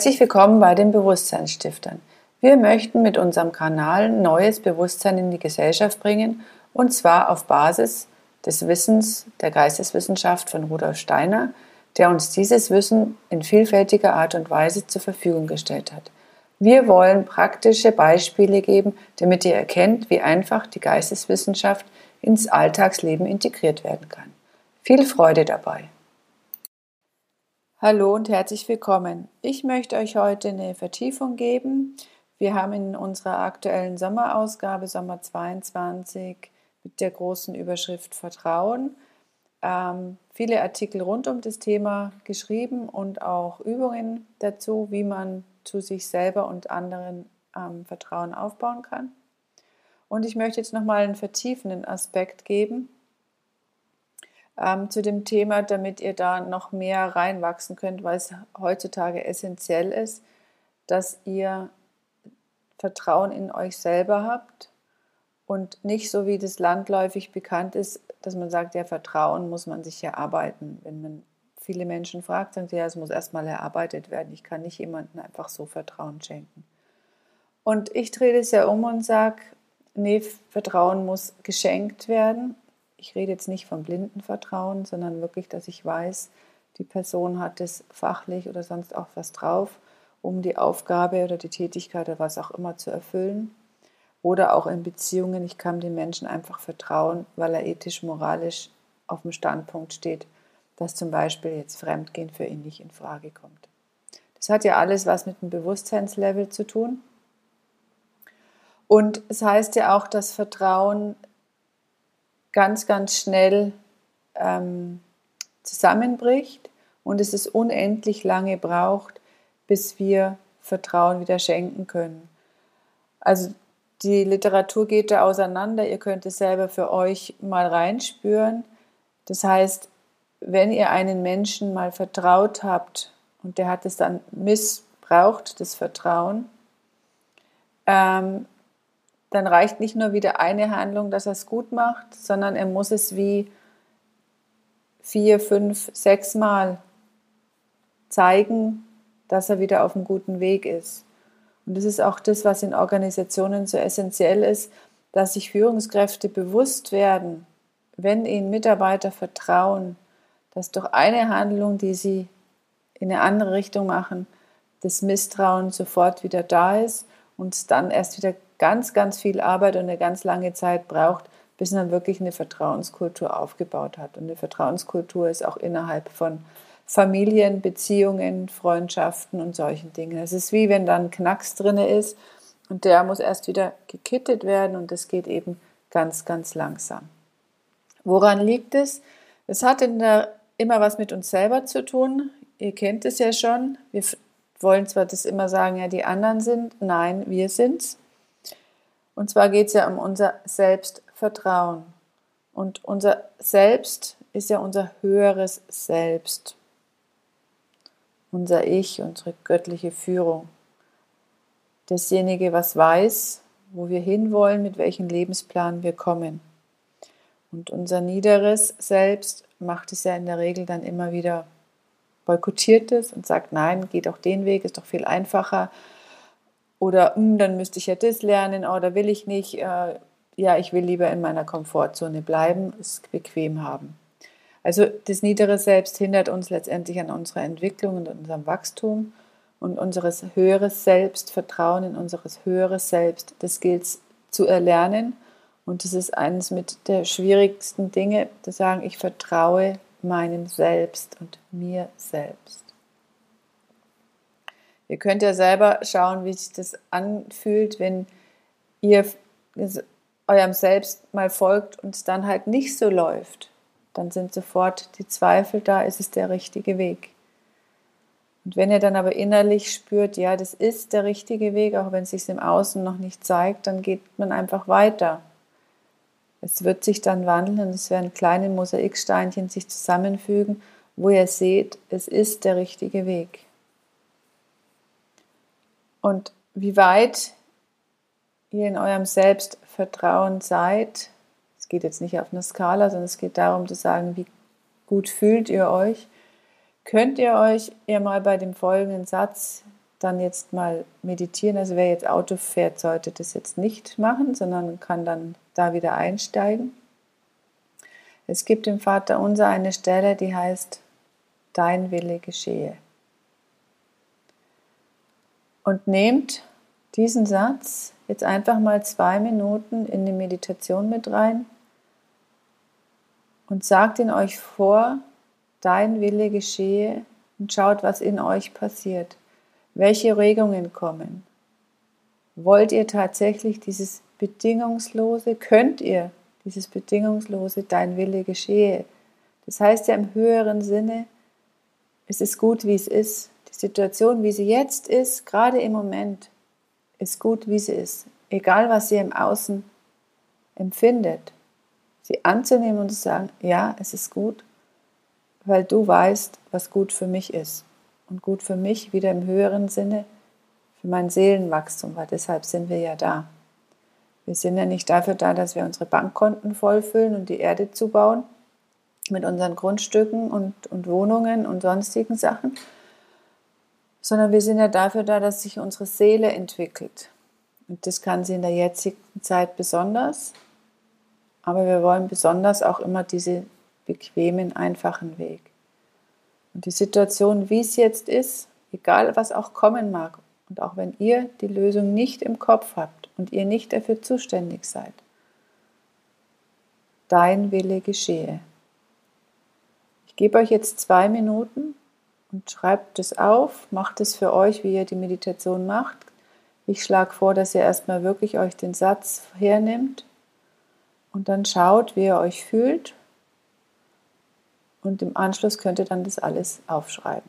Herzlich willkommen bei den Bewusstseinsstiftern. Wir möchten mit unserem Kanal neues Bewusstsein in die Gesellschaft bringen und zwar auf Basis des Wissens der Geisteswissenschaft von Rudolf Steiner, der uns dieses Wissen in vielfältiger Art und Weise zur Verfügung gestellt hat. Wir wollen praktische Beispiele geben, damit ihr erkennt, wie einfach die Geisteswissenschaft ins Alltagsleben integriert werden kann. Viel Freude dabei! Hallo und herzlich willkommen. Ich möchte euch heute eine Vertiefung geben. Wir haben in unserer aktuellen Sommerausgabe Sommer 22 mit der großen Überschrift Vertrauen ähm, viele Artikel rund um das Thema geschrieben und auch Übungen dazu, wie man zu sich selber und anderen ähm, Vertrauen aufbauen kann. Und ich möchte jetzt nochmal einen vertiefenden Aspekt geben, ähm, zu dem Thema, damit ihr da noch mehr reinwachsen könnt, weil es heutzutage essentiell ist, dass ihr Vertrauen in euch selber habt und nicht so wie das landläufig bekannt ist, dass man sagt, ja, Vertrauen muss man sich erarbeiten. Wenn man viele Menschen fragt, sagen sie, ja, es muss erstmal erarbeitet werden. Ich kann nicht jemandem einfach so Vertrauen schenken. Und ich drehe das ja um und sage, nee, Vertrauen muss geschenkt werden ich rede jetzt nicht vom blinden Vertrauen, sondern wirklich, dass ich weiß, die Person hat es fachlich oder sonst auch was drauf, um die Aufgabe oder die Tätigkeit oder was auch immer zu erfüllen. Oder auch in Beziehungen, ich kann dem Menschen einfach vertrauen, weil er ethisch, moralisch auf dem Standpunkt steht, dass zum Beispiel jetzt Fremdgehen für ihn nicht in Frage kommt. Das hat ja alles was mit dem Bewusstseinslevel zu tun. Und es heißt ja auch, dass Vertrauen ganz, ganz schnell ähm, zusammenbricht und es ist unendlich lange braucht, bis wir Vertrauen wieder schenken können. Also die Literatur geht da auseinander, ihr könnt es selber für euch mal reinspüren. Das heißt, wenn ihr einen Menschen mal vertraut habt und der hat es dann missbraucht, das Vertrauen, ähm, dann reicht nicht nur wieder eine Handlung, dass er es gut macht, sondern er muss es wie vier, fünf, sechs Mal zeigen, dass er wieder auf einem guten Weg ist. Und das ist auch das, was in Organisationen so essentiell ist, dass sich Führungskräfte bewusst werden, wenn ihnen Mitarbeiter vertrauen, dass durch eine Handlung, die sie in eine andere Richtung machen, das Misstrauen sofort wieder da ist und dann erst wieder ganz, ganz viel Arbeit und eine ganz lange Zeit braucht, bis man wirklich eine Vertrauenskultur aufgebaut hat. Und eine Vertrauenskultur ist auch innerhalb von Familien, Beziehungen, Freundschaften und solchen Dingen. Es ist wie wenn da ein Knacks drin ist und der muss erst wieder gekittet werden und das geht eben ganz, ganz langsam. Woran liegt es? Es hat der, immer was mit uns selber zu tun. Ihr kennt es ja schon. Wir wollen zwar das immer sagen, ja, die anderen sind. Nein, wir sind's. Und zwar geht es ja um unser Selbstvertrauen. Und unser Selbst ist ja unser höheres Selbst. Unser Ich, unsere göttliche Führung. Dasjenige, was weiß, wo wir hinwollen, mit welchem Lebensplan wir kommen. Und unser niederes Selbst macht es ja in der Regel dann immer wieder boykottiert es und sagt, nein, geht auch den Weg, ist doch viel einfacher. Oder hm, dann müsste ich ja das lernen, oder oh, will ich nicht. Äh, ja, ich will lieber in meiner Komfortzone bleiben, es bequem haben. Also das niedere Selbst hindert uns letztendlich an unserer Entwicklung und unserem Wachstum und unseres höheres Selbst, Vertrauen in unseres höheres Selbst, das gilt zu erlernen. Und das ist eines mit der schwierigsten Dinge, zu sagen, ich vertraue meinem Selbst und mir selbst. Ihr könnt ja selber schauen, wie sich das anfühlt, wenn ihr eurem Selbst mal folgt und es dann halt nicht so läuft. Dann sind sofort die Zweifel da, ist es der richtige Weg. Und wenn ihr dann aber innerlich spürt, ja, das ist der richtige Weg, auch wenn es sich im Außen noch nicht zeigt, dann geht man einfach weiter. Es wird sich dann wandeln und es werden kleine Mosaiksteinchen sich zusammenfügen, wo ihr seht, es ist der richtige Weg. Und wie weit ihr in eurem Selbstvertrauen seid, es geht jetzt nicht auf eine Skala, sondern es geht darum zu sagen, wie gut fühlt ihr euch, könnt ihr euch eher mal bei dem folgenden Satz dann jetzt mal meditieren. Also wer jetzt Auto fährt, sollte das jetzt nicht machen, sondern kann dann da wieder einsteigen. Es gibt im Vater unser eine Stelle, die heißt, dein Wille geschehe. Und nehmt diesen Satz jetzt einfach mal zwei Minuten in die Meditation mit rein und sagt ihn euch vor, dein Wille geschehe und schaut, was in euch passiert. Welche Regungen kommen? Wollt ihr tatsächlich dieses bedingungslose, könnt ihr dieses bedingungslose, dein Wille geschehe? Das heißt ja im höheren Sinne, es ist gut, wie es ist. Die Situation, wie sie jetzt ist, gerade im Moment, ist gut, wie sie ist. Egal, was ihr im Außen empfindet, sie anzunehmen und zu sagen, ja, es ist gut, weil du weißt, was gut für mich ist und gut für mich wieder im höheren Sinne für mein Seelenwachstum, weil deshalb sind wir ja da. Wir sind ja nicht dafür da, dass wir unsere Bankkonten vollfüllen und die Erde zubauen mit unseren Grundstücken und, und Wohnungen und sonstigen Sachen, sondern wir sind ja dafür da, dass sich unsere Seele entwickelt. Und das kann sie in der jetzigen Zeit besonders, aber wir wollen besonders auch immer diese bequemen, einfachen Weg. Und die Situation, wie es jetzt ist, egal was auch kommen mag, und auch wenn ihr die Lösung nicht im Kopf habt und ihr nicht dafür zuständig seid, dein Wille geschehe. Ich gebe euch jetzt zwei Minuten und schreibt es auf, macht es für euch, wie ihr die Meditation macht. Ich schlage vor, dass ihr erstmal wirklich euch den Satz hernimmt und dann schaut, wie ihr euch fühlt. Und im Anschluss könnt ihr dann das alles aufschreiben.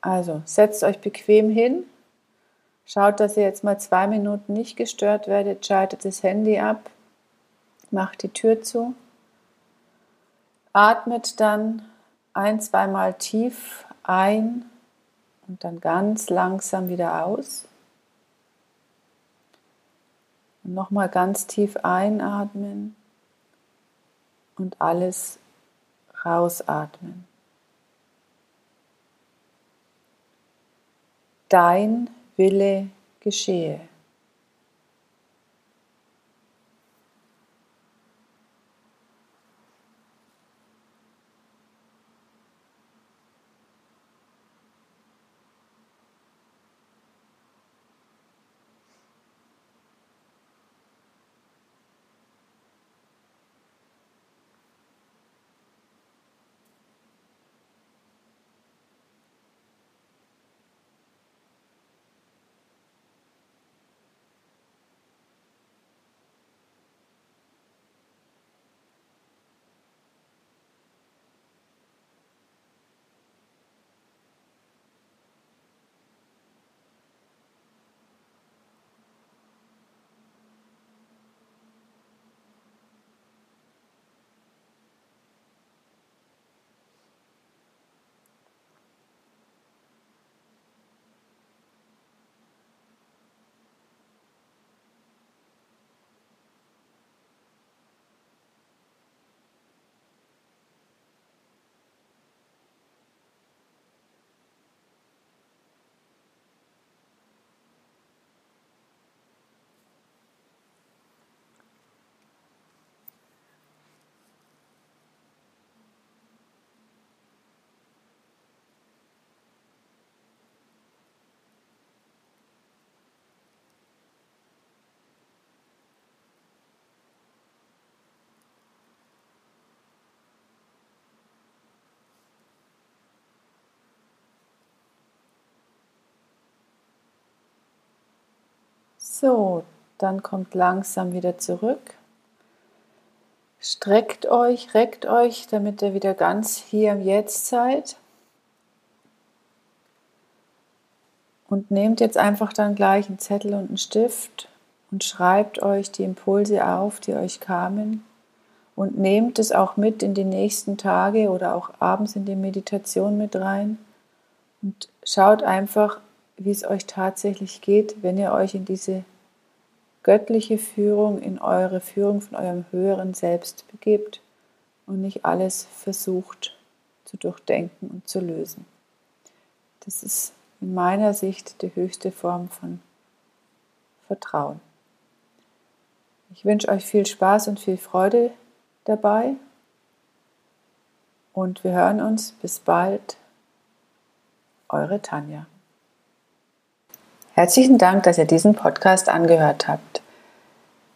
Also setzt euch bequem hin, schaut, dass ihr jetzt mal zwei Minuten nicht gestört werdet, schaltet das Handy ab, macht die Tür zu, atmet dann ein, zweimal tief ein und dann ganz langsam wieder aus. Und nochmal ganz tief einatmen und alles Rausatmen. Dein Wille geschehe. So, dann kommt langsam wieder zurück. Streckt euch, reckt euch, damit ihr wieder ganz hier im Jetzt seid. Und nehmt jetzt einfach dann gleich einen Zettel und einen Stift und schreibt euch die Impulse auf, die euch kamen. Und nehmt es auch mit in die nächsten Tage oder auch abends in die Meditation mit rein. Und schaut einfach, wie es euch tatsächlich geht, wenn ihr euch in diese göttliche Führung, in eure Führung von eurem höheren Selbst begebt und nicht alles versucht zu durchdenken und zu lösen. Das ist in meiner Sicht die höchste Form von Vertrauen. Ich wünsche euch viel Spaß und viel Freude dabei und wir hören uns. Bis bald. Eure Tanja. Herzlichen Dank, dass ihr diesen Podcast angehört habt.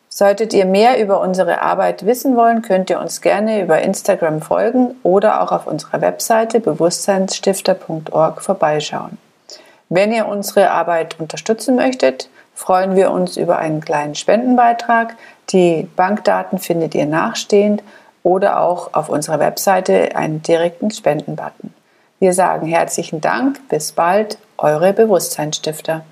Solltet ihr mehr über unsere Arbeit wissen wollen, könnt ihr uns gerne über Instagram folgen oder auch auf unserer Webseite bewusstseinsstifter.org vorbeischauen. Wenn ihr unsere Arbeit unterstützen möchtet, freuen wir uns über einen kleinen Spendenbeitrag. Die Bankdaten findet ihr nachstehend oder auch auf unserer Webseite einen direkten Spendenbutton. Wir sagen herzlichen Dank, bis bald, eure Bewusstseinsstifter.